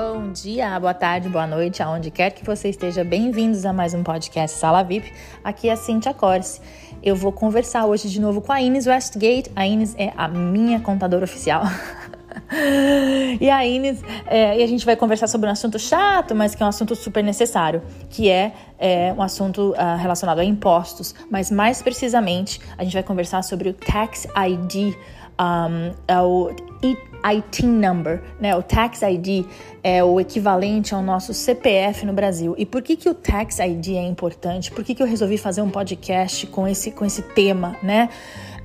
Bom dia, boa tarde, boa noite, aonde quer que você esteja. Bem-vindos a mais um podcast Sala VIP. Aqui é a Cintia Corse. Eu vou conversar hoje de novo com a Ines Westgate. A Ines é a minha contadora oficial. e a Ines, é, e a gente vai conversar sobre um assunto chato, mas que é um assunto super necessário, que é, é um assunto uh, relacionado a impostos. Mas mais precisamente, a gente vai conversar sobre o Tax ID, um, é o IT number, né? O tax ID é o equivalente ao nosso CPF no Brasil. E por que, que o tax ID é importante? Por que, que eu resolvi fazer um podcast com esse, com esse tema, né?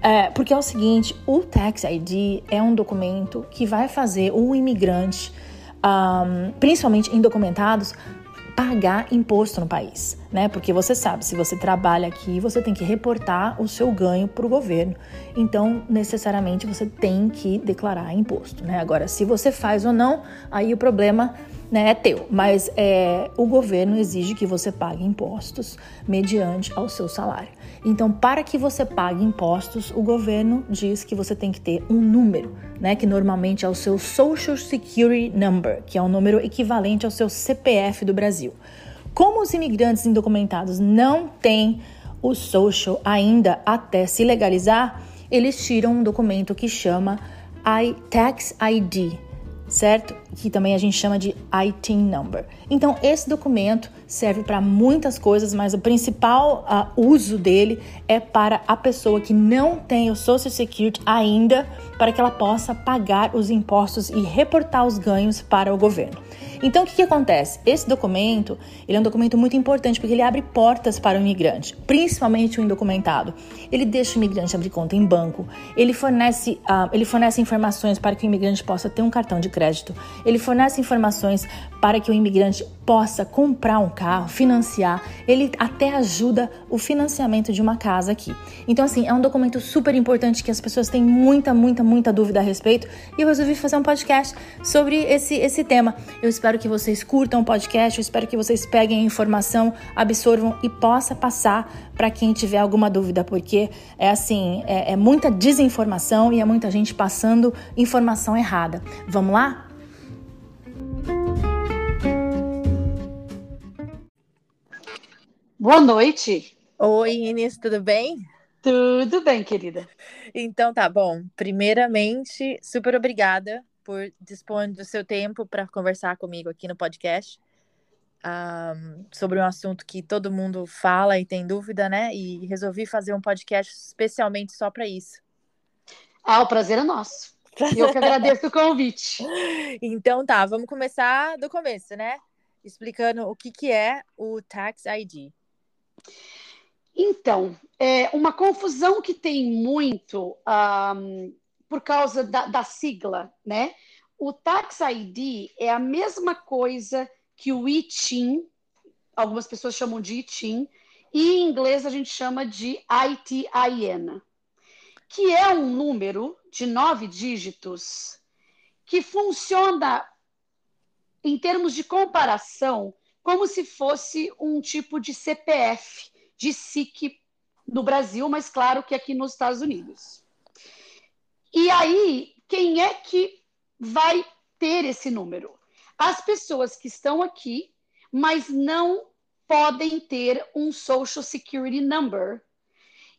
É, porque é o seguinte, o tax ID é um documento que vai fazer o imigrante, um, principalmente indocumentados, pagar imposto no país, né? Porque você sabe, se você trabalha aqui, você tem que reportar o seu ganho para o governo. Então, necessariamente, você tem que declarar imposto, né? Agora, se você faz ou não, aí o problema né, é teu. Mas é, o governo exige que você pague impostos mediante ao seu salário. Então, para que você pague impostos, o governo diz que você tem que ter um número, né, que normalmente é o seu Social Security Number, que é um número equivalente ao seu CPF do Brasil. Como os imigrantes indocumentados não têm o social ainda até se legalizar, eles tiram um documento que chama iTax ID, certo? Que também a gente chama de ITIN number. Então, esse documento serve para muitas coisas, mas o principal uh, uso dele é para a pessoa que não tem o Social Security ainda, para que ela possa pagar os impostos e reportar os ganhos para o governo. Então, o que, que acontece? Esse documento, ele é um documento muito importante porque ele abre portas para o imigrante, principalmente o indocumentado. Ele deixa o imigrante abrir conta em banco, ele fornece, uh, ele fornece informações para que o imigrante possa ter um cartão de crédito, ele fornece informações para que o imigrante possa comprar um carro, financiar, ele até ajuda o financiamento de uma casa aqui. Então, assim, é um documento super importante que as pessoas têm muita, muita, muita dúvida a respeito e eu resolvi fazer um podcast sobre esse, esse tema. Eu espero que vocês curtam o podcast, eu espero que vocês peguem a informação, absorvam e possa passar para quem tiver alguma dúvida, porque é assim, é, é muita desinformação e é muita gente passando informação errada. Vamos lá? Boa noite. Oi, Inês, tudo bem? Tudo bem, querida. Então tá bom. Primeiramente, super obrigada por dispor do seu tempo para conversar comigo aqui no podcast um, sobre um assunto que todo mundo fala e tem dúvida, né? E resolvi fazer um podcast especialmente só para isso. Ah, o prazer é nosso. Eu que agradeço o convite. Então tá, vamos começar do começo, né? Explicando o que, que é o Tax ID. Então, é uma confusão que tem muito um, por causa da, da, sigla, né? O Tax ID é a mesma coisa que o ITIN, algumas pessoas chamam de ITIN, e em inglês a gente chama de ITIN, que é um número de nove dígitos que funciona em termos de comparação como se fosse um tipo de CPF, de SIC no Brasil, mas claro que aqui nos Estados Unidos. E aí, quem é que vai ter esse número? As pessoas que estão aqui, mas não podem ter um Social Security Number.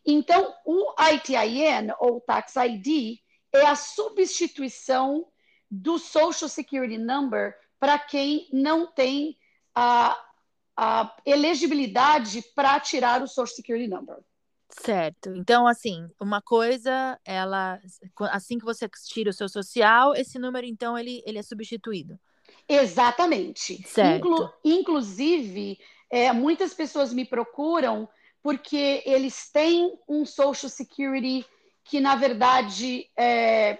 Então, o ITIN, ou Tax ID, é a substituição do Social Security Number para quem não tem a, a elegibilidade para tirar o Social Security Number. Certo. Então, assim, uma coisa, ela, assim que você tira o seu social, esse número, então, ele, ele é substituído. Exatamente. Certo. Inclu inclusive, é, muitas pessoas me procuram porque eles têm um Social Security que, na verdade, é,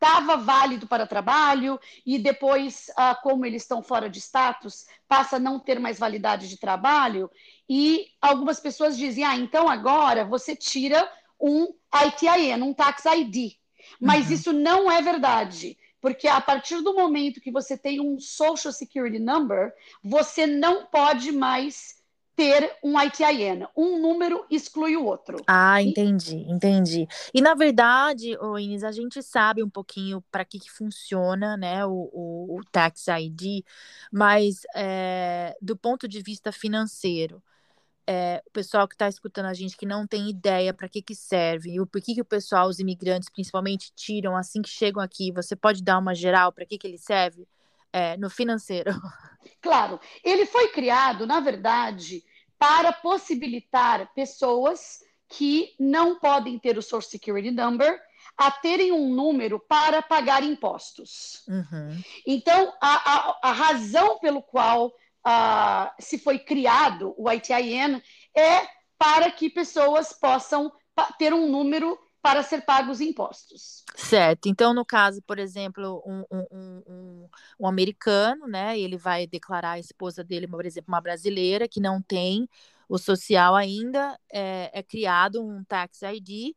estava válido para trabalho e depois, ah, como eles estão fora de status, passa a não ter mais validade de trabalho. E algumas pessoas dizem: ah, então agora você tira um ITIN, um Tax ID. Mas uhum. isso não é verdade. Porque a partir do momento que você tem um Social Security Number, você não pode mais ter um ITIN. Um número exclui o outro. Ah, entendi, entendi. E na verdade, ô Inês, a gente sabe um pouquinho para que, que funciona né, o, o, o Tax ID, mas é, do ponto de vista financeiro, é, o pessoal que está escutando a gente que não tem ideia para que, que serve e o por que, que o pessoal, os imigrantes principalmente, tiram assim que chegam aqui, você pode dar uma geral para que, que ele serve? É, no financeiro. Claro, ele foi criado, na verdade, para possibilitar pessoas que não podem ter o Social Security Number a terem um número para pagar impostos. Uhum. Então, a, a, a, razão pelo qual uh, se foi criado o ITIN é para que pessoas possam ter um número para ser pagos impostos. Certo. Então, no caso, por exemplo, um, um, um, um, americano, né? Ele vai declarar a esposa dele, por exemplo, uma brasileira que não tem o social ainda, é, é criado um tax ID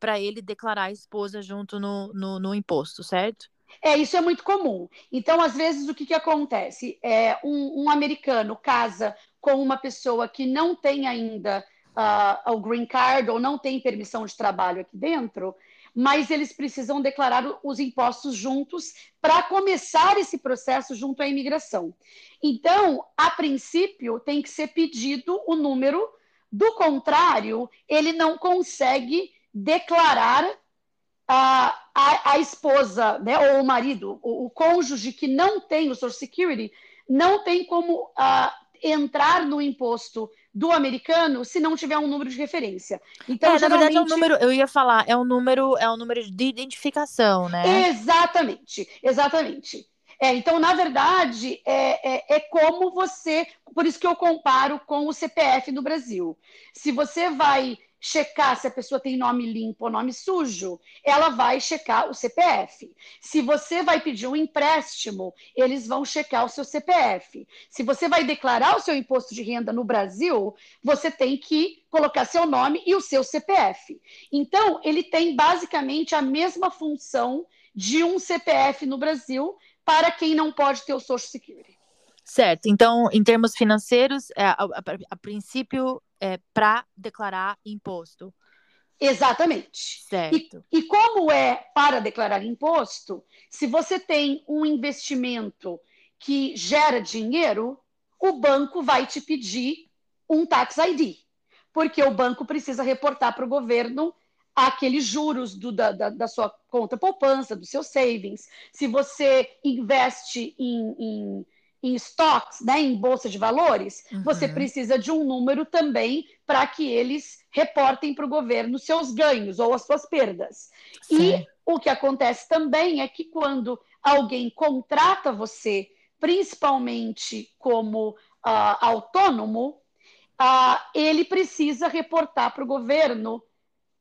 para ele declarar a esposa junto no, no, no, imposto, certo? É, isso é muito comum. Então, às vezes, o que, que acontece? É, um americano casa com uma pessoa que não tem ainda uh, o green card ou não tem permissão de trabalho aqui dentro, mas eles precisam declarar os impostos juntos para começar esse processo junto à imigração. Então, a princípio, tem que ser pedido o número, do contrário, ele não consegue declarar a, a, a esposa né, ou o marido, o, o, cônjuge que não tem o Social Security, não tem como uh, entrar no imposto do americano se não tiver um número de referência. Então, é, geralmente... na verdade, é um número, eu ia falar, é um número, é um número de identificação, né? Exatamente, exatamente. É, então, na verdade, é, é, é, como você. Por isso que eu comparo com o CPF no Brasil. Se você vai checar se a pessoa tem nome limpo ou nome sujo, ela vai checar o CPF. Se você vai pedir um empréstimo, eles vão checar o seu CPF. Se você vai declarar o seu imposto de renda no Brasil, você tem que colocar seu nome e o seu CPF. Então, ele tem basicamente a mesma função de um CPF no Brasil para quem não pode ter o Social Security. Certo. Então, em termos financeiros, é, a, a, a princípio, é para declarar imposto. Exatamente. Certo. E, e, como é para declarar imposto, se você tem um investimento que gera dinheiro, o banco vai te pedir um tax ID, porque o banco precisa reportar para o governo aqueles juros do, da, da, da, sua conta poupança, do seu savings. Se você investe em, em em stocks, né, em bolsa de valores, uhum. você precisa de um número também para que eles reportem para o governo seus ganhos ou as suas perdas. Sim. E o que acontece também é que quando alguém contrata você, principalmente como uh, autônomo, uh, ele precisa reportar para o governo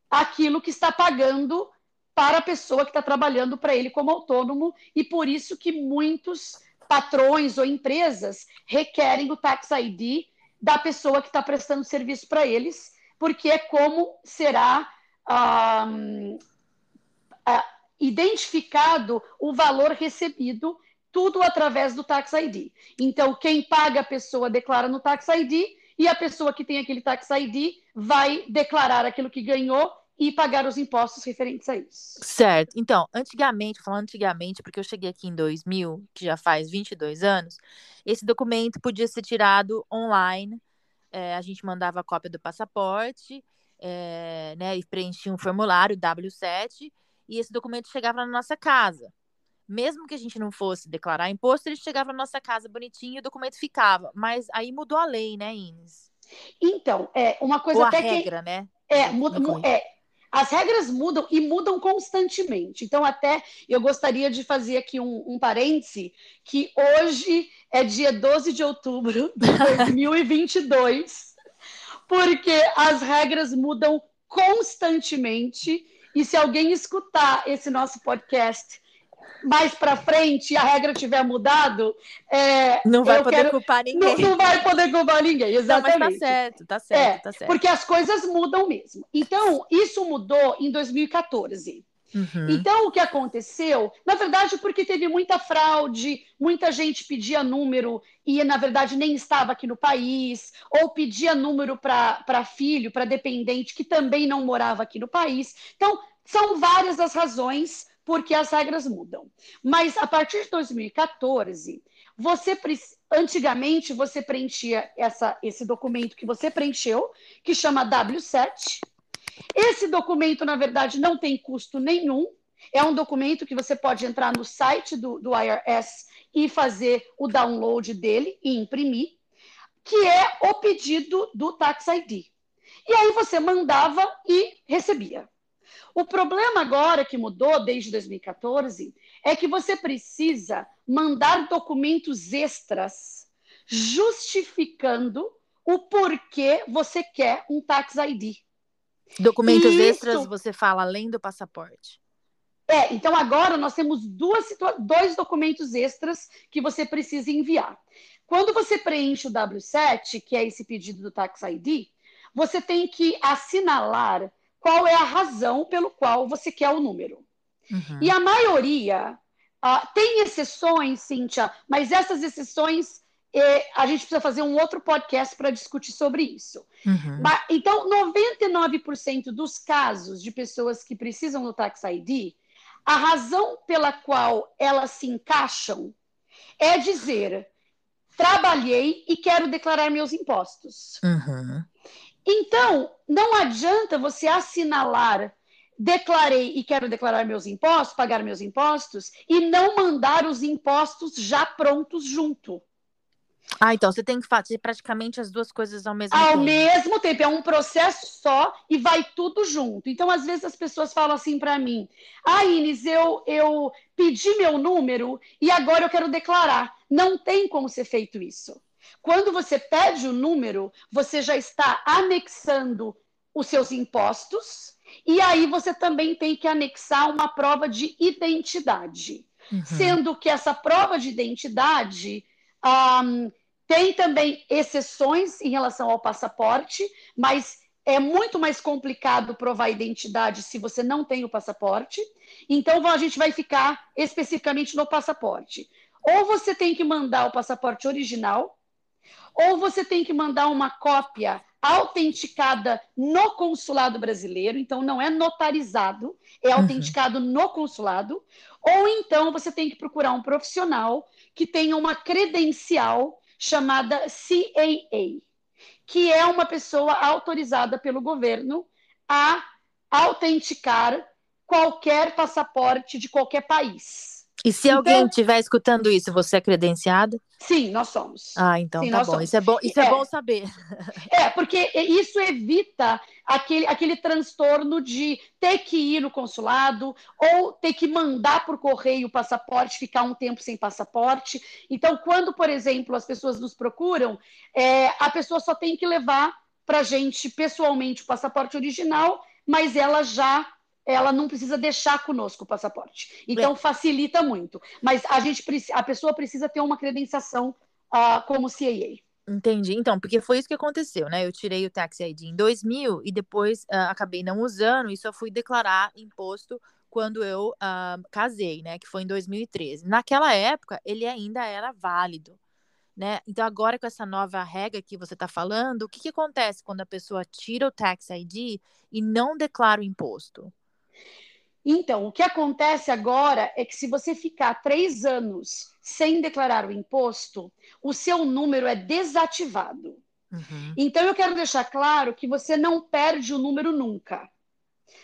aquilo que está pagando para a pessoa que está trabalhando para ele como autônomo, e por isso que muitos patrões ou empresas requerem o Tax ID da pessoa que está prestando serviço para eles, porque é como será uh, identificado o valor recebido, tudo através do Tax ID. Então, quem paga a pessoa declara no Tax ID e a pessoa que tem aquele Tax ID vai declarar aquilo que ganhou e pagar os impostos referentes a isso. Certo. Então, antigamente, falando antigamente, porque eu cheguei aqui em 2000, que já faz 22 anos, esse documento podia ser tirado online. É, a gente mandava a cópia do passaporte, é, né, e preenchia um formulário W7, e esse documento chegava na nossa casa. Mesmo que a gente não fosse declarar imposto, ele chegava na nossa casa bonitinho e o documento ficava. Mas aí mudou a lei, né, Ines? Então, é uma coisa Ou até a regra, que... né? É, muda, é, as regras mudam e mudam constantemente. Então, até eu gostaria de fazer aqui um, um parêntese, que hoje é dia 12 de outubro de 2022, porque as regras mudam constantemente. E se alguém escutar esse nosso podcast mais para frente e a regra tiver mudado, é, não vai poder quero, culpar ninguém. Não, não, vai poder culpar ninguém, exatamente. Não, mas tá certo, tá certo, é, tá certo. Porque as coisas mudam mesmo. Então, isso mudou em 2014. Uhum. Então, o que aconteceu, na verdade, porque teve muita fraude, muita gente pedia número e, na verdade, nem estava aqui no país, ou pedia número para filho, para dependente, que também não morava aqui no país. Então, são várias as razões porque as regras mudam. Mas, a partir de 2014, você antigamente você preenchia essa, esse documento que você preencheu, que chama W7, esse documento, na verdade, não tem custo nenhum. É um documento que você pode entrar no site do, do IRS e fazer o download dele e imprimir, que é o pedido do Tax ID. E aí você mandava e recebia. O problema agora que mudou desde 2014 é que você precisa mandar documentos extras justificando o porquê você quer um Tax ID. Documentos Isso. extras você fala além do passaporte. É, então agora nós temos duas dois documentos extras que você precisa enviar. Quando você preenche o W7, que é esse pedido do Tax ID, você tem que assinalar qual é a razão pelo qual você quer o número. Uhum. E a maioria uh, tem exceções, Cíntia, mas essas exceções a gente precisa fazer um outro podcast para discutir sobre isso. Uhum. Mas, então, 99% dos casos de pessoas que precisam do Tax ID, a razão pela qual elas se encaixam é dizer: trabalhei e quero declarar meus impostos. Uhum. Então, não adianta você assinalar declarei e quero declarar meus impostos, pagar meus impostos, e não mandar os impostos já prontos junto. Ah, então você tem que fazer praticamente as duas coisas ao mesmo ao tempo. Ao mesmo tempo, é um processo só e vai tudo junto. Então, às vezes as pessoas falam assim para mim: "Ah, Inês, eu eu pedi meu número e agora eu quero declarar". Não tem como ser feito isso. Quando você pede o número, você já está anexando os seus impostos e aí você também tem que anexar uma prova de identidade. Uhum. Sendo que essa prova de identidade um, tem também exceções em relação ao passaporte, mas é muito mais complicado provar identidade se você não tem o passaporte. Então, a gente vai ficar especificamente no passaporte. Ou você tem que mandar o passaporte original, ou você tem que mandar uma cópia autenticada no consulado brasileiro, então não é notarizado, é uhum. autenticado no consulado, ou então você tem que procurar um profissional que tenha uma credencial chamada CAA, que é uma pessoa autorizada pelo governo a autenticar qualquer passaporte de qualquer país. E se então, alguém estiver escutando isso, você é credenciada? Sim, nós somos. Ah, então sim, tá bom. Isso é bom, isso é, é, bom saber. É, porque isso evita aquele, aquele transtorno de ter que ir no consulado ou ter que mandar por correio o passaporte, ficar um tempo sem passaporte. Então, quando, por exemplo, as pessoas nos procuram, é, a pessoa só tem que levar para a gente pessoalmente o passaporte original, mas ela já ela não precisa deixar conosco o passaporte. Então é. facilita muito. Mas a gente a pessoa precisa ter uma credenciação uh, como CAA. Entendi. Então, porque foi isso que aconteceu, né? Eu tirei o Tax ID em 2000 e depois uh, acabei não usando e só fui declarar imposto quando eu uh, casei, né? Que foi em 2013. Naquela época, ele ainda era válido, né? Então, agora com essa nova regra que você está falando, o que, que acontece quando a pessoa tira o Tax ID e não declara o imposto? Então, o que acontece agora é que se você ficar três anos sem declarar o imposto, o seu número é desativado. Uhum. Então, eu quero deixar claro que você não perde o número nunca.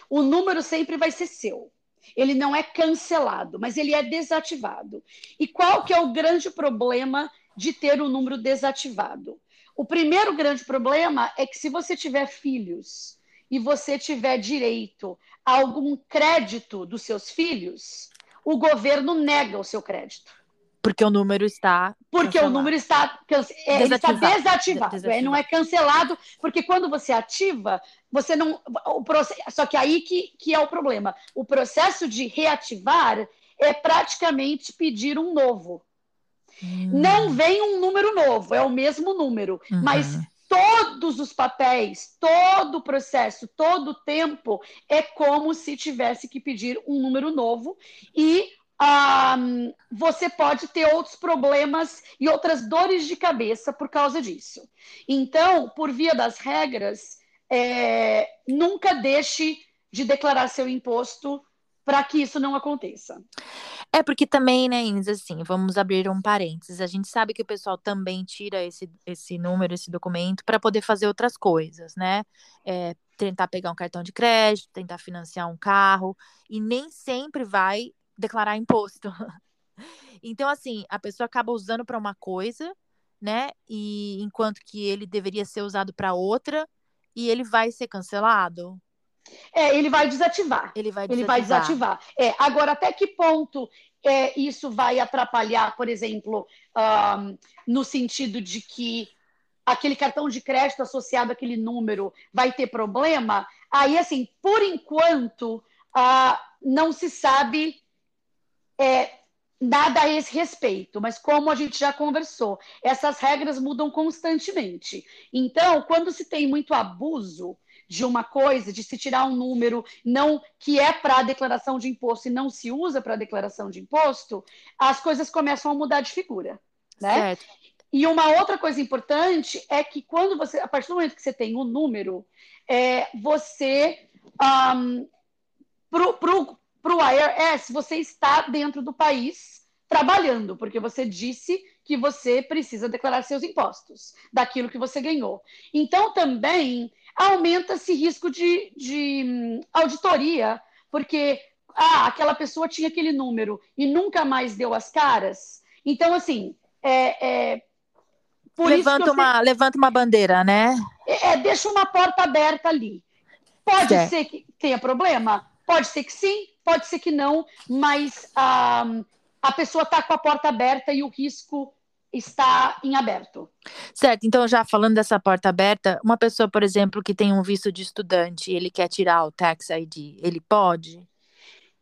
O número sempre vai ser seu. Ele não é cancelado, mas ele é desativado. E qual que é o grande problema de ter o número desativado? O primeiro grande problema é que se você tiver filhos e você tiver direito a algum crédito dos seus filhos, o governo nega o seu crédito. Porque o número está. Porque cancelado. o número está, é, ele está desativado. desativado. É, não é cancelado, porque quando você ativa, você não. O processo, só que aí que, que é o problema. O processo de reativar é praticamente pedir um novo. Hum. Não vem um número novo, é o mesmo número. Uhum. Mas todos os papéis, todo o processo, todo o tempo é como se tivesse que pedir um número novo e um, você pode ter outros problemas e outras dores de cabeça por causa disso. Então, por via das regras, é, nunca deixe de declarar seu imposto para que isso não aconteça. É porque também, né, Inês, assim, vamos abrir um parênteses. A gente sabe que o pessoal também tira esse, esse número, esse documento, para poder fazer outras coisas, né? É, tentar pegar um cartão de crédito, tentar financiar um carro, e nem sempre vai declarar imposto. então, assim, a pessoa acaba usando para uma coisa, né? E enquanto que ele deveria ser usado para outra, e ele vai ser cancelado. É, ele vai desativar. Ele vai desativar. Ele vai desativar. É, agora, até que ponto é, isso vai atrapalhar, por exemplo, um, no sentido de que aquele cartão de crédito associado àquele número vai ter problema? Aí, assim, por enquanto, uh, não se sabe é, nada a esse respeito, mas como a gente já conversou, essas regras mudam constantemente. Então, quando se tem muito abuso, de uma coisa, de se tirar um número não que é para a declaração de imposto e não se usa para a declaração de imposto, as coisas começam a mudar de figura, né? Certo. E uma outra coisa importante é que quando você, a partir do momento que você tem um número, é, você um, para o IRS, você está dentro do país trabalhando, porque você disse que você precisa declarar seus impostos daquilo que você ganhou. Então, também aumenta esse risco de, de hum, auditoria, porque ah, aquela pessoa tinha aquele número e nunca mais deu as caras. Então, assim, é, é levanta, uma, sei... levanta uma bandeira, né? É, é, deixa uma porta aberta ali. Pode certo. ser que tenha problema? Pode ser que sim, pode ser que não, mas ah, a pessoa está com a porta aberta e o risco está em aberto. Certo, então já falando dessa porta aberta, uma pessoa, por exemplo, que tem um visto de estudante, ele quer tirar o tax ID, ele pode?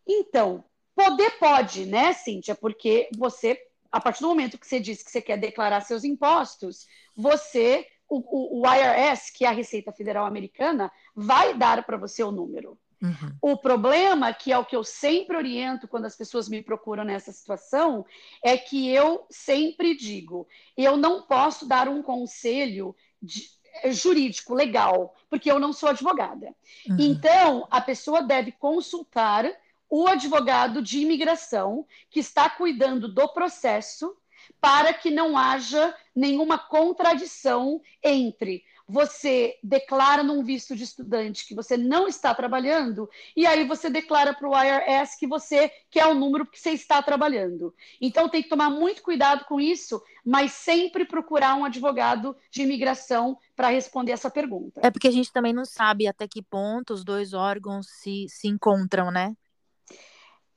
Então, poder pode, né, Cíntia? Porque você, a partir do momento que você diz que você quer declarar seus impostos, você, o, o, o IRS, que é a Receita Federal Americana, vai dar para você o número. Uhum. O problema, que é o que eu sempre oriento quando as pessoas me procuram nessa situação, é que eu sempre digo: eu não posso dar um conselho de, eh, jurídico, legal, porque eu não sou advogada. Uhum. Então, a pessoa deve consultar o advogado de imigração que está cuidando do processo para que não haja nenhuma contradição entre você declara num visto de estudante que você não está trabalhando, e aí você declara para o IRS que você quer o número que você está trabalhando. Então tem que tomar muito cuidado com isso, mas sempre procurar um advogado de imigração para responder essa pergunta. É porque a gente também não sabe até que ponto os dois órgãos se, se encontram, né?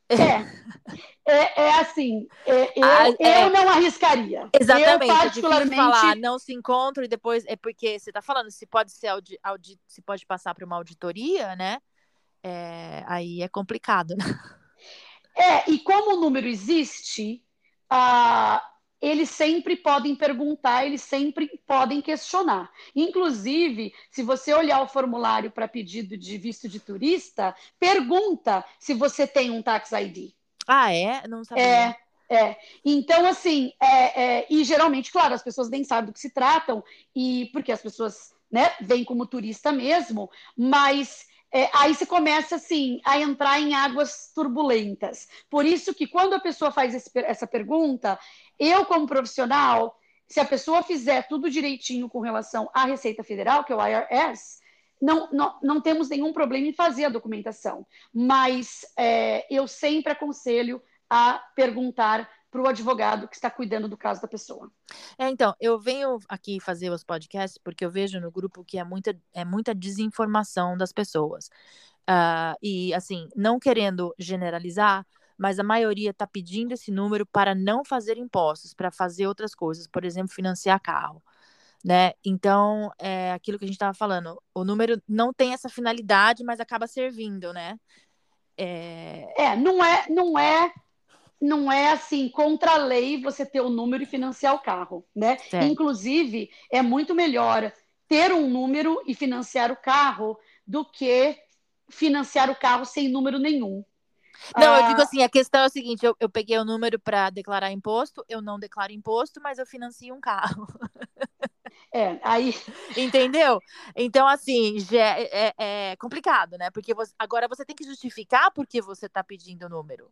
É, é, é assim, é, eu, ah, é, eu não arriscaria. Exatamente, eu, particularmente... é falar, não se encontram e depois, é porque você está falando, se pode ser audi, audi, se pode passar para uma auditoria, né? É, aí é complicado. Né? É, e como o número existe, a, eles sempre podem perguntar, eles sempre podem questionar. Inclusive, se você olhar o formulário para pedido de visto de turista, pergunta se você tem um tax ID. Ah, é? Não sabia. É. É. Então, assim, é, é, e geralmente, claro, as pessoas nem sabem do que se tratam, e porque as pessoas né, vêm como turista mesmo, mas é, aí você começa assim a entrar em águas turbulentas. Por isso que quando a pessoa faz esse, essa pergunta, eu como profissional, se a pessoa fizer tudo direitinho com relação à Receita Federal, que é o IRS, não, não, não temos nenhum problema em fazer a documentação. Mas é, eu sempre aconselho a perguntar para o advogado que está cuidando do caso da pessoa. É, então, eu venho aqui fazer os podcasts porque eu vejo no grupo que é muita, é muita desinformação das pessoas. Uh, e, assim, não querendo generalizar, mas a maioria está pedindo esse número para não fazer impostos, para fazer outras coisas, por exemplo, financiar carro. Né? Então, é aquilo que a gente estava falando, o número não tem essa finalidade, mas acaba servindo, né? É, é não é, não é não é assim contra a lei você ter o número e financiar o carro, né? Certo. Inclusive, é muito melhor ter um número e financiar o carro do que financiar o carro sem número nenhum. Não, eu digo ah. assim, a questão é o seguinte, eu, eu peguei o número para declarar imposto, eu não declaro imposto, mas eu financio um carro. É, aí. Entendeu? Então, assim, já é, é, é complicado, né? Porque você, agora você tem que justificar por que você está pedindo o número.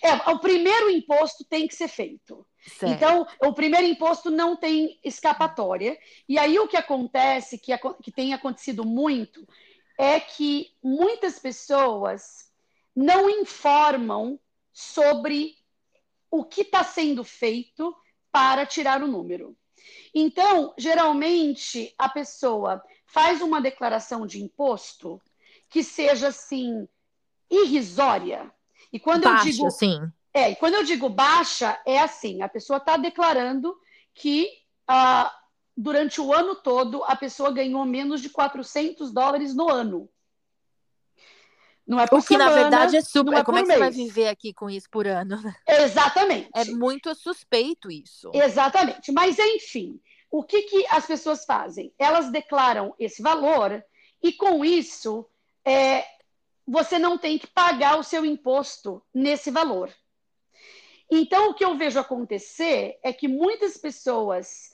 É, o primeiro imposto tem que ser feito. Certo. Então, o primeiro imposto não tem escapatória. E aí o que acontece, que, que tem acontecido muito, é que muitas pessoas não informam sobre o que está sendo feito para tirar o número. Então, geralmente, a pessoa faz uma declaração de imposto que seja assim irrisória. E quando baixa, eu digo sim. É, e quando eu digo baixa, é assim, a pessoa está declarando que ah, durante o ano todo a pessoa ganhou menos de 400 dólares no ano. Não é por o que semana, na verdade é super. É Como é que mês. você vai viver aqui com isso por ano? Exatamente. É muito suspeito isso. Exatamente. Mas enfim, o que, que as pessoas fazem? Elas declaram esse valor e com isso é, você não tem que pagar o seu imposto nesse valor. Então, o que eu vejo acontecer é que muitas pessoas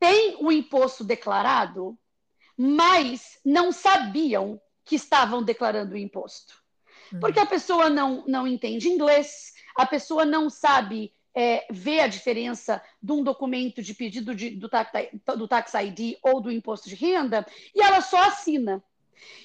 têm o imposto declarado, mas não sabiam que estavam declarando o imposto. Uhum. Porque a pessoa não, não entende inglês, a pessoa não sabe é, ver a diferença de um documento de pedido de, do, tax, do Tax ID ou do imposto de renda, e ela só assina.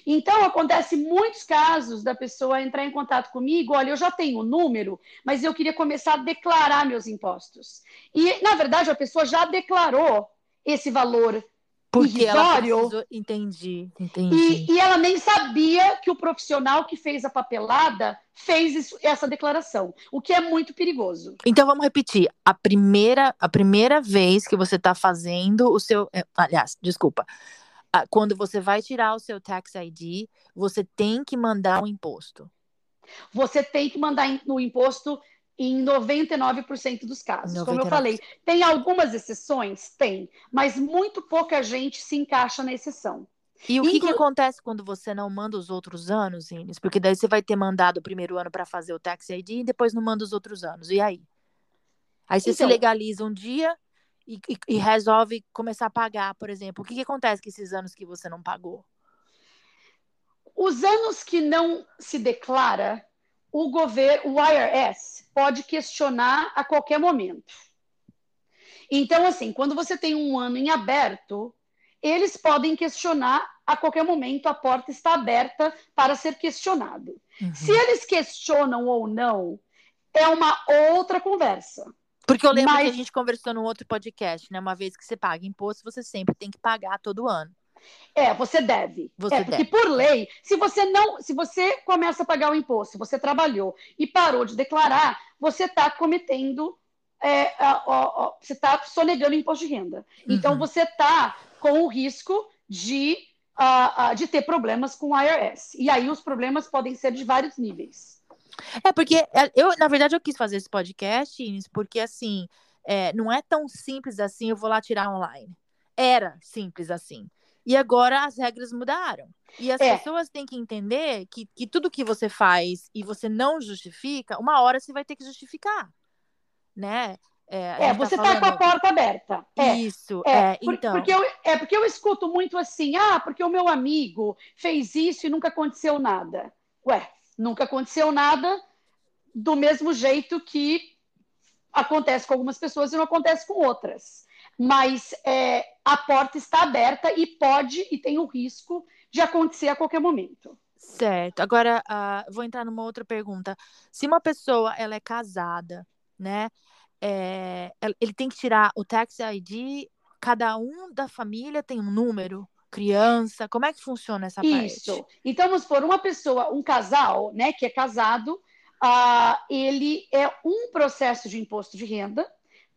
Então, acontece muitos casos da pessoa entrar em contato comigo, olha, eu já tenho o número, mas eu queria começar a declarar meus impostos. E, na verdade, a pessoa já declarou esse valor porque ela precisou... Entendi, entendi. E, e, ela nem sabia que o profissional que fez a papelada fez isso, essa declaração, o que é muito perigoso. Então vamos repetir. A primeira, a primeira vez que você está fazendo o seu. Eh, aliás, desculpa. Quando você vai tirar o seu tax ID, você tem que mandar um imposto. Você tem que mandar no imposto em 99% dos casos. 99%. Como eu falei, tem algumas exceções? Tem, mas muito pouca gente se encaixa na exceção. E o que, Inclu... que acontece quando você não manda os outros anos, Ines? Porque daí você vai ter mandado o primeiro ano para fazer o tax ID e depois não manda os outros anos. E aí? Aí você então, se legaliza um dia e, e, e, resolve começar a pagar, por exemplo. O que, que acontece com esses anos que você não pagou? Os anos que não se declara, o governo, o IRS, pode questionar a qualquer momento. Então, assim, quando você tem um ano em aberto, eles podem questionar a qualquer momento, a porta está aberta para ser questionado. Uhum. Se eles questionam ou não, é uma outra conversa. Porque eu lembro Mas... que a gente conversou num outro podcast, né? Uma vez que você paga imposto, você sempre tem que pagar todo ano. É, você deve. Você é, porque deve. por lei, se você não, se você começa a pagar o imposto, você trabalhou e parou de declarar, você está cometendo, é, você está sonegando imposto de renda. Então, uhum. Então você está com o risco de, uh, uh, de ter problemas com o IRS. E aí os problemas podem ser de vários níveis. É porque é, eu, na verdade, eu quis fazer esse podcast, porque assim, é, não é tão simples assim. Eu vou lá tirar online. Era simples assim. E agora as regras mudaram. E as é. pessoas têm que entender que, que tudo que você faz e você não justifica, uma hora você vai ter que justificar, né? É, é você está tá com a porta aberta. É, isso, é, é então. Porque eu, é porque eu escuto muito assim, ah, porque o meu amigo fez isso e nunca aconteceu nada. Ué, nunca aconteceu nada do mesmo jeito que acontece com algumas pessoas e não acontece com outras mas é, a porta está aberta e pode e tem o risco de acontecer a qualquer momento. Certo. Agora, uh, vou entrar numa outra pergunta. Se uma pessoa ela é casada, né? É, ele tem que tirar o tax ID. Cada um da família tem um número, criança. Como é que funciona essa Isso. parte? Isso. Então, vamos por uma pessoa, um casal, né, que é casado, uh, ele é um processo de imposto de renda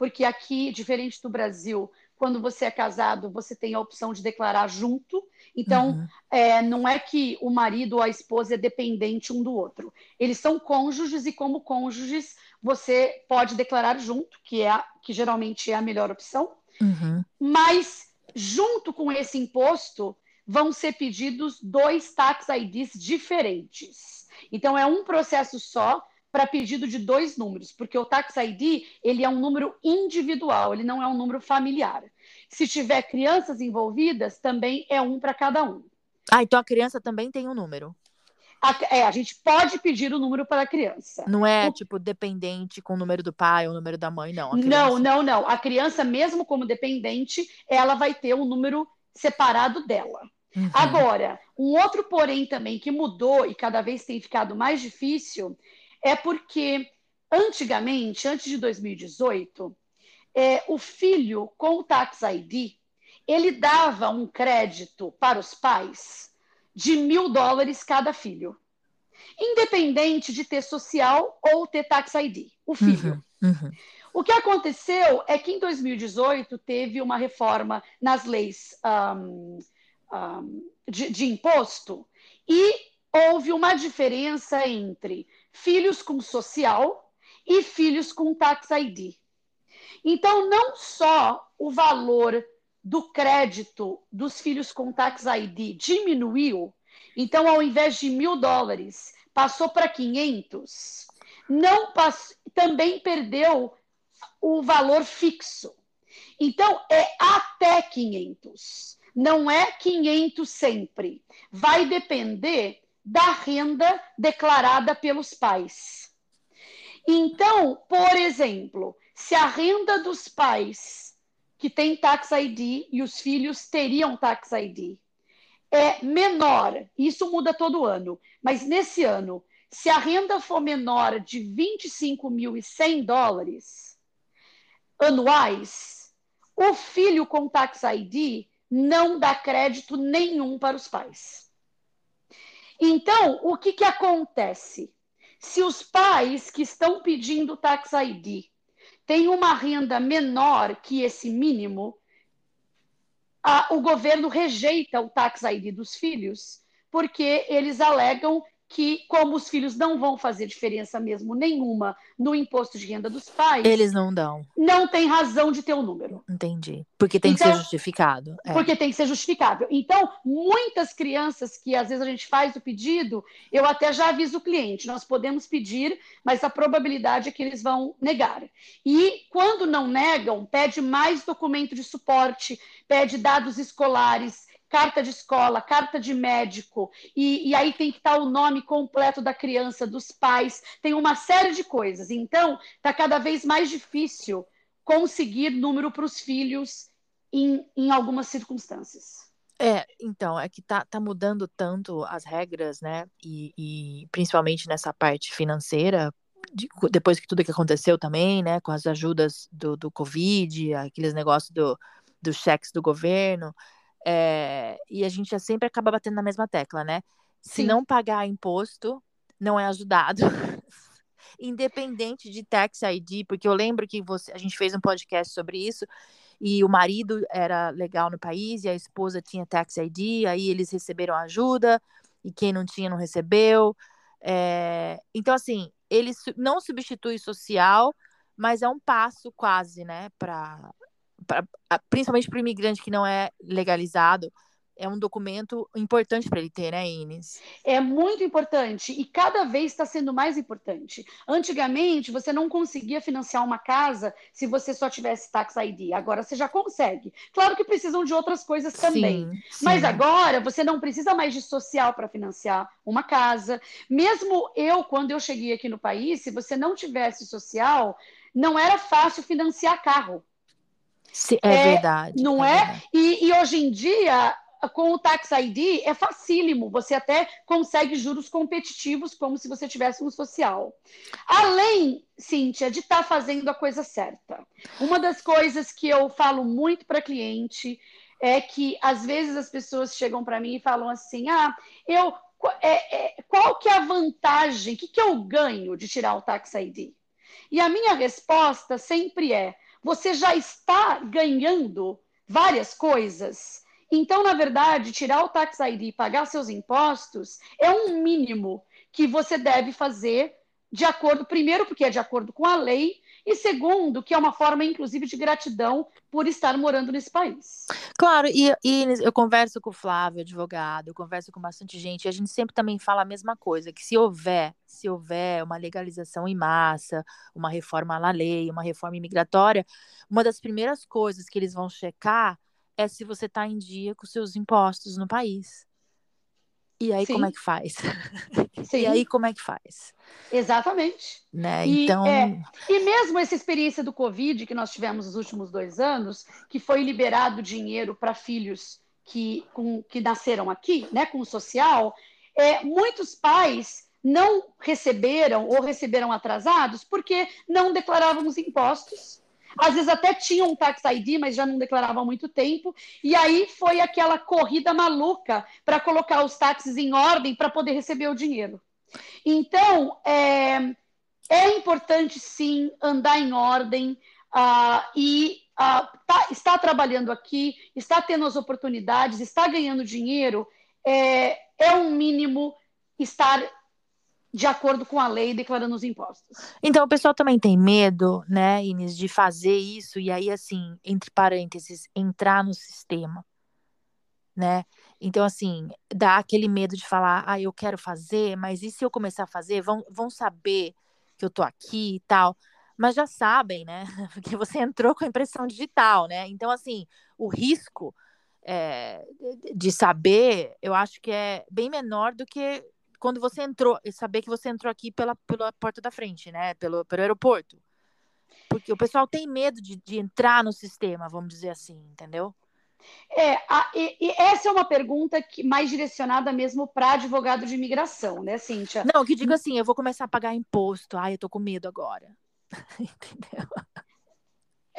porque aqui, diferente do Brasil, quando você é casado, você tem a opção de declarar junto. Então, uhum. é, não é que o marido ou a esposa é dependente um do outro. Eles são cônjuges e, como cônjuges, você pode declarar junto, que é a, que geralmente é a melhor opção. Uhum. Mas junto com esse imposto, vão ser pedidos dois tax IDs diferentes. Então, é um processo só para pedido de dois números, porque o tax ID ele é um número individual, ele não é um número familiar. Se tiver crianças envolvidas, também é um para cada um. Ah, então a criança também tem um número. A, é, a gente pode pedir o número para a criança. Não é, o... tipo, dependente com o número do pai ou o número da mãe, não. Criança... Não, não, não. A criança, mesmo como dependente, ela vai ter um número separado dela. Uhum. Agora, um outro porém também que mudou e cada vez tem ficado mais difícil é porque antigamente, antes de 2018, é, o filho com o Tax ID, ele dava um crédito para os pais de mil dólares cada filho, independente de ter social ou ter Tax ID, o filho. Uhum, uhum. O que aconteceu é que em 2018 teve uma reforma nas leis um, um, de, de imposto e houve uma diferença entre filhos com social e filhos com tax ID. Então, não só o valor do crédito dos filhos com tax ID diminuiu, então, ao invés de mil dólares, passou para 500, não passou, também perdeu o valor fixo. Então, é até 500, não é 500 sempre. Vai depender da renda declarada pelos pais. Então, por exemplo, se a renda dos pais que tem tax ID e os filhos teriam tax ID é menor, isso muda todo ano, mas nesse ano, se a renda for menor de 25.100 dólares anuais, o filho com tax ID não dá crédito nenhum para os pais. Então, o que, que acontece? Se os pais que estão pedindo tax ID têm uma renda menor que esse mínimo, a, o governo rejeita o tax ID dos filhos, porque eles alegam que, como os filhos não vão fazer diferença mesmo nenhuma no imposto de renda dos pais. Eles não dão. Não tem razão de ter o um número. Entendi. Porque tem então, que ser então, justificado. É. Porque tem que ser justificável. Então, muitas crianças que às vezes a gente faz o pedido, eu até já aviso o cliente: nós podemos pedir, mas a probabilidade é que eles vão negar. E quando não negam, pede mais documento de suporte, pede dados escolares carta de escola, carta de médico, e, e, aí tem que estar o nome completo da criança, dos pais, tem uma série de coisas. Então, está cada vez mais difícil conseguir número para os filhos em, em algumas circunstâncias. É, então, é que tá, tá mudando tanto as regras, né? E, e principalmente nessa parte financeira, de, depois que tudo que aconteceu também, né? Com as ajudas do, do Covid, aqueles negócios do, dos cheques do governo. É, e a gente sempre acaba batendo na mesma tecla, né? Se Sim. não pagar imposto, não é ajudado. Independente de tax ID, porque eu lembro que você, a gente fez um podcast sobre isso, e o marido era legal no país, e a esposa tinha tax ID, aí eles receberam ajuda, e quem não tinha não recebeu. É, então, assim, ele não substitui social, mas é um passo quase, né, para pra, principalmente para o imigrante que não é legalizado, é um documento importante para ele ter, né, Ines? É muito importante e cada vez está sendo mais importante. Antigamente, você não conseguia financiar uma casa se você só tivesse Tax ID. Agora você já consegue. Claro que precisam de outras coisas também. Sim, sim. Mas agora você não precisa mais de social para financiar uma casa. Mesmo eu, quando eu cheguei aqui no país, se você não tivesse social, não era fácil financiar carro. É, é verdade. Não é? é? Verdade. E, e hoje em dia, com o Tax ID é facílimo, você até consegue juros competitivos, como se você tivesse um social. Além, Cíntia, de estar tá fazendo a coisa certa. Uma das coisas que eu falo muito para cliente é que às vezes as pessoas chegam para mim e falam assim: ah, eu. É, é, qual que é a vantagem? O que, que eu ganho de tirar o Tax ID? E a minha resposta sempre é: você já está ganhando várias coisas. Então, na verdade, tirar o Tax ID e pagar seus impostos é um mínimo que você deve fazer de acordo, primeiro, porque é de acordo com a lei, e segundo, que é uma forma, inclusive, de gratidão por estar morando nesse país. Claro, e, e, eu converso com o Flávio, advogado, eu converso com bastante gente, e a gente sempre também fala a mesma coisa, que se houver, se houver uma legalização em massa, uma reforma na lei, uma reforma imigratória, uma das primeiras coisas que eles vão checar é se você está em dia com seus impostos no país. E aí, Sim. como é que faz? Sim. E aí, como é que faz? Exatamente. Né? E, então... É, e mesmo essa experiência do Covid que nós tivemos nos últimos dois anos, que foi liberado dinheiro para filhos que, com, que nasceram aqui, né, com o social, é, muitos pais não receberam ou receberam atrasados porque não declaravam os impostos às vezes até tinham um tax ID, mas já não declaravam há muito tempo. E aí foi aquela corrida maluca para colocar os táxis em ordem para poder receber o dinheiro. Então, é, é importante sim andar em ordem uh, e uh, tá, estar trabalhando aqui, está tendo as oportunidades, está ganhando dinheiro, é, é um mínimo estar de acordo com a lei, declarando os impostos. Então, o pessoal também tem medo, né, Inês, de fazer isso e aí, assim, entre parênteses, entrar no sistema, né? Então, assim, dá aquele medo de falar, ah, eu quero fazer, mas e se eu começar a fazer, vão, vão saber que eu tô aqui e tal. Mas já sabem, né? Porque você entrou com a impressão digital, né? Então, assim, o risco é, de saber, eu acho que é bem menor do que quando você entrou, saber que você entrou aqui pela, pela porta da frente, né? Pelo, pelo aeroporto. Porque o pessoal tem medo de, de entrar no sistema, vamos dizer assim, entendeu? É, a, e, e, essa é uma pergunta que, mais direcionada mesmo para advogado de imigração, né, Cíntia? Não, que digo assim, eu vou começar a pagar imposto. Ai, eu tô com medo agora. Entendeu?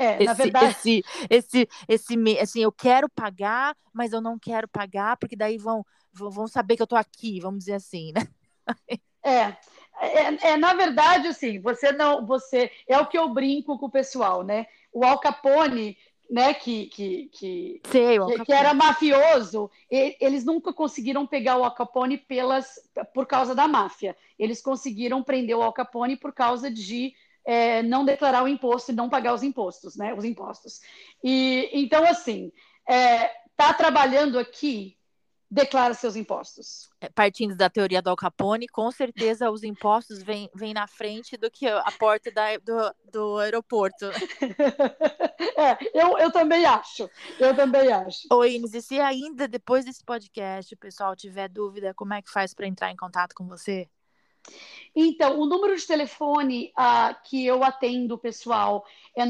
É, esse, na verdade. Esse, esse, esse, assim, eu quero pagar, mas eu não quero pagar, porque daí vão, vão saber que eu tô aqui, vamos dizer assim, né? É, é, é, na verdade, assim, você não, você é o que eu brinco com o pessoal, né? O Al Capone, né, que que que, Sei, que, que, era mafioso, eles nunca conseguiram pegar o Al Capone pelas por causa da máfia. Eles conseguiram prender o Al Capone por causa de é, não declarar o imposto e não pagar os impostos, né? Os impostos. E então, assim, é, tá trabalhando aqui, declara seus impostos. É, partindo da teoria do Al Capone, com certeza os impostos vêm, vêm na frente do que a porta da, do, do aeroporto. é, eu, eu também acho. Eu também acho. Oi, Inês, e se ainda depois desse podcast o pessoal tiver dúvida, como é que faz para entrar em contato com você? Então, o número de telefone uh, que eu atendo, pessoal, é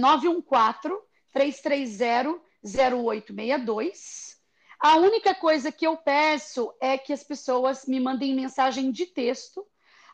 914-330-0862. A única coisa que eu peço é que as pessoas me mandem mensagem de texto,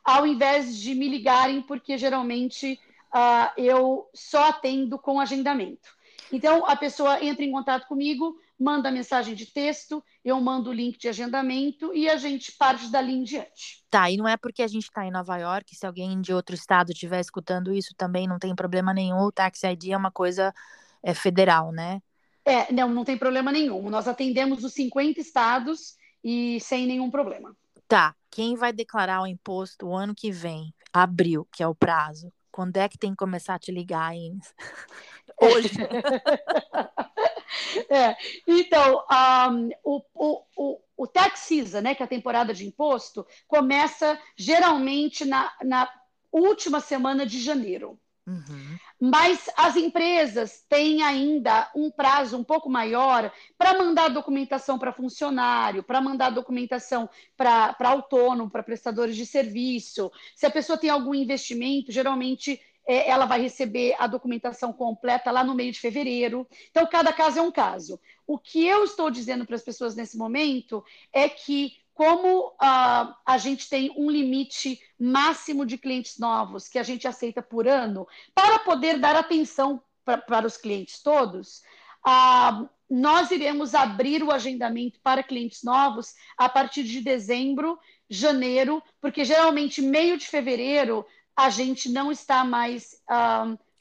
ao invés de me ligarem, porque geralmente uh, eu só atendo com agendamento. Então, a pessoa entra em contato comigo, manda mensagem de texto, eu mando o link de agendamento e a gente parte dali em diante. Tá, e não é porque a gente está em Nova York, se alguém de outro estado estiver escutando isso também não tem problema nenhum, o Tax ID é uma coisa é, federal, né? É, não, não tem problema nenhum. Nós atendemos os 50 estados e sem nenhum problema. Tá, quem vai declarar o imposto o ano que vem, abril, que é o prazo, quando é que tem que começar a te ligar, Inês? Hoje. É, então, um, o, o, o, o tax season, né, que é a temporada de imposto, começa geralmente na, na última semana de janeiro. Uhum. Mas as empresas têm ainda um prazo um pouco maior para mandar documentação para funcionário, para mandar documentação para autônomo, para prestadores de serviço. Se a pessoa tem algum investimento, geralmente ela vai receber a documentação completa lá no meio de fevereiro. Então, cada caso é um caso. O que eu estou dizendo para as pessoas nesse momento é que, como uh, a gente tem um limite máximo de clientes novos que a gente aceita por ano, para poder dar atenção para os clientes todos, uh, nós iremos abrir o agendamento para clientes novos a partir de dezembro, janeiro, porque geralmente meio de fevereiro a gente não está mais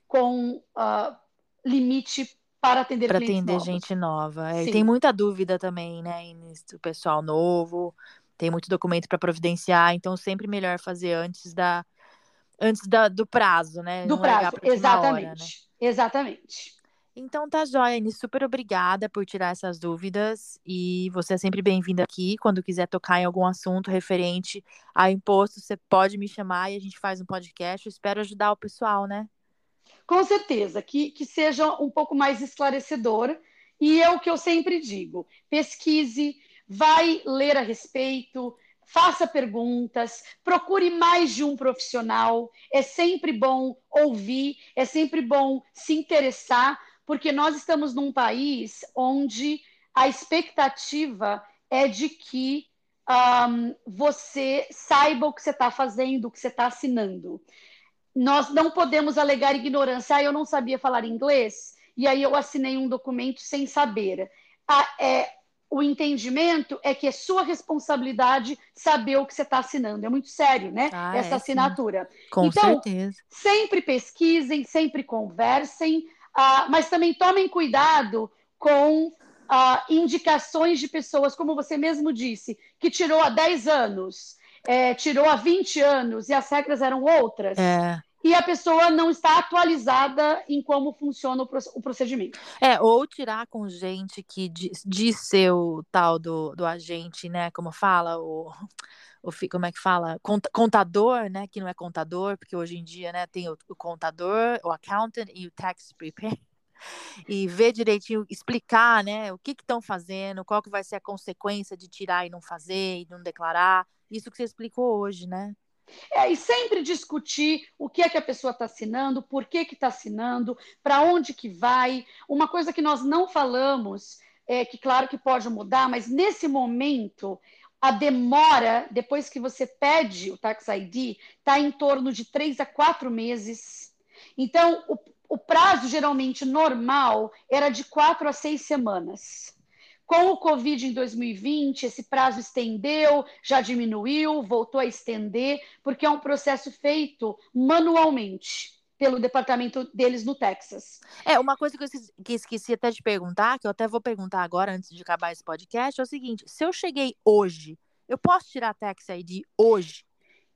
com uh, limite para atender para atender novos. gente nova. É, tem muita dúvida também, né, do pessoal novo. Tem muito documento para providenciar, então sempre melhor fazer antes da Antes da, do prazo, né? Do Não largar prazo, exatamente. hora, né? Exatamente. Então tá joia, Anis. Super obrigada por tirar essas dúvidas. E você é sempre bem-vinda aqui. Quando quiser tocar em algum assunto referente a imposto, você pode me chamar e a gente faz um podcast. Eu espero ajudar o pessoal, né? Com certeza, que, que seja um pouco mais esclarecedor. E é o que eu sempre digo: pesquise, vai ler a respeito, faça perguntas, procure mais de um profissional. É sempre bom ouvir, é sempre bom se interessar, porque nós estamos num país onde a expectativa é de que um, você saiba o que você está fazendo, o que você está assinando. Nós não podemos alegar ignorância. Ah, eu não sabia falar inglês, e aí eu assinei um documento sem saber. Ah, é, o entendimento é que é sua responsabilidade saber o que você está assinando. É muito sério, né? Ah, Essa é, assinatura. sim. Com então, certeza. sempre pesquisem, sempre conversem, ah, mas também tomem cuidado com ah, indicações de pessoas, como você mesmo disse, que tirou há 10 anos, é, tirou há 20 anos e as regras eram outras. É. E a pessoa não está atualizada em como funciona o, pro- o procedimento. É, ou tirar com gente que diz, diz ser o tal do, do agente, né? Como fala, o, como é que fala? Cont- Contador, né? Que não é contador, porque hoje em dia, né, tem o, o contador, o accountant e o tax preparer. E ver direitinho, explicar, né, o que estão fazendo, qual que vai ser a consequência de tirar e não fazer, e não declarar. Isso que você explicou hoje, né? É, e sempre discutir o que é que a pessoa está assinando, por que que está assinando, para onde que vai. Uma coisa que nós não falamos, é que claro que pode mudar, mas nesse momento a demora, depois que você pede o Tax ID, está em torno de três a quatro meses. Então, o, o prazo geralmente normal era de quatro a seis semanas. Com o Covid em 2020, esse prazo estendeu, já diminuiu, voltou a estender, porque é um processo feito manualmente pelo departamento deles no Texas. É, uma coisa que eu esqueci, que esqueci até de perguntar, que eu até vou perguntar agora, antes de acabar esse podcast, é o seguinte: se eu cheguei hoje, eu posso tirar a Tax ID hoje?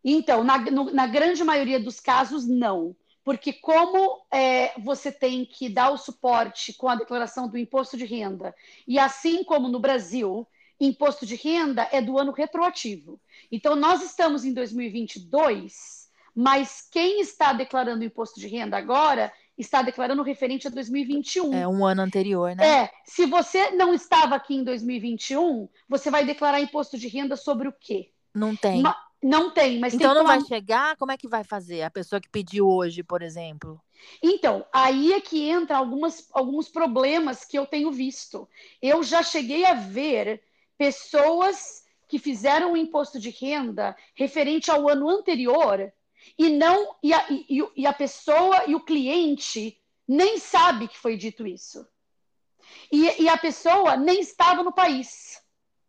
Então, na, no, na grande maioria dos casos, não. Porque como é, você tem que dar o suporte com a declaração do imposto de renda, e assim como no Brasil, imposto de renda é do ano retroativo. Então, nós estamos em 2022, mas quem está declarando imposto de renda agora está declarando referente a 2021. É um ano anterior, né? É, se você não estava aqui em 2021, você vai declarar imposto de renda sobre o quê? Não tem. Ma- Não tem, mas então tem não tomar vai chegar? Como é que vai fazer? A pessoa que pediu hoje, por exemplo. Então, aí é que entra algumas, alguns problemas que eu tenho visto. Eu já cheguei a ver pessoas que fizeram o imposto de renda referente ao ano anterior e não e a, e, e a pessoa e o cliente nem sabe que foi dito isso. E, e a pessoa nem estava no país.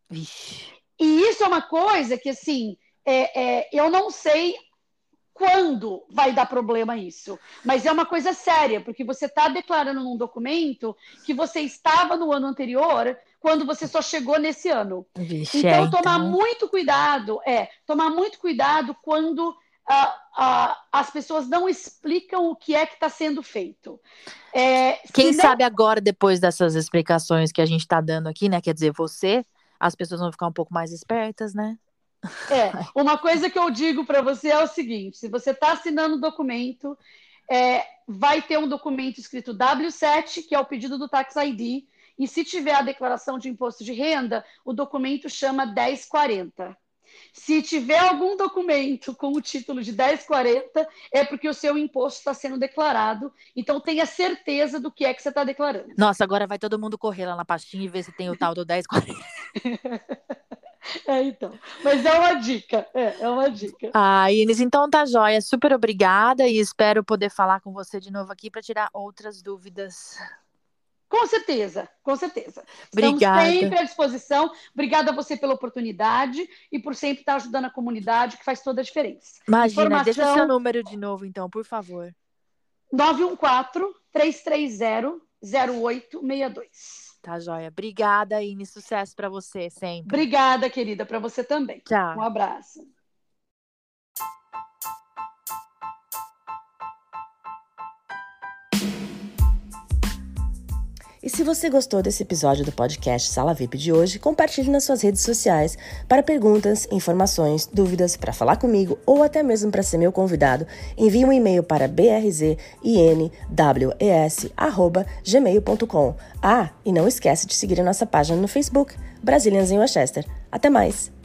Vixe. E isso é uma coisa que, assim, é, é, eu não sei quando vai dar problema isso, mas é uma coisa séria, porque você está declarando num documento que você estava no ano anterior quando você só chegou nesse ano. Vixe, Então, é, tomar então... muito cuidado, é, tomar muito cuidado quando as pessoas não explicam o que é que está sendo feito. É, Quem não- sabe agora, depois dessas explicações que a gente está dando aqui, né? Quer dizer, você, as pessoas vão ficar um pouco mais espertas, né? É, uma coisa que eu digo para você é o seguinte: se você está assinando o documento, é, vai ter um documento escrito W7, que é o pedido do Tax ID, e se tiver a declaração de imposto de renda, o documento chama 1040. Se tiver algum documento com o título de 1040, é porque o seu imposto está sendo declarado. Então tenha certeza do que é que você está declarando. Nossa, agora vai todo mundo correr lá na pastinha e ver se tem o tal do 1040. É, então. Mas é uma dica. É, é uma dica. Ah, Inês, então tá jóia. Super obrigada e espero poder falar com você de novo aqui para tirar outras dúvidas. Com certeza, com certeza. Obrigada. Estamos sempre à disposição. Obrigada a você pela oportunidade e por sempre estar ajudando a comunidade, que faz toda a diferença. Imagina, deixa o seu Informação- número de novo, então, por favor. 914-330-0862. Tá jóia. Obrigada, Inês. Sucesso para você sempre. Obrigada, querida, para você também. Tchau. Um abraço. E se você gostou desse episódio do podcast Sala VIP de hoje, compartilhe nas suas redes sociais para perguntas, informações, dúvidas, para falar comigo ou até mesmo para ser meu convidado. Envie um e-mail para brzinws@gmail.com. Ah, e não esquece de seguir a nossa página no Facebook, Brasilians em Westchester. Até mais!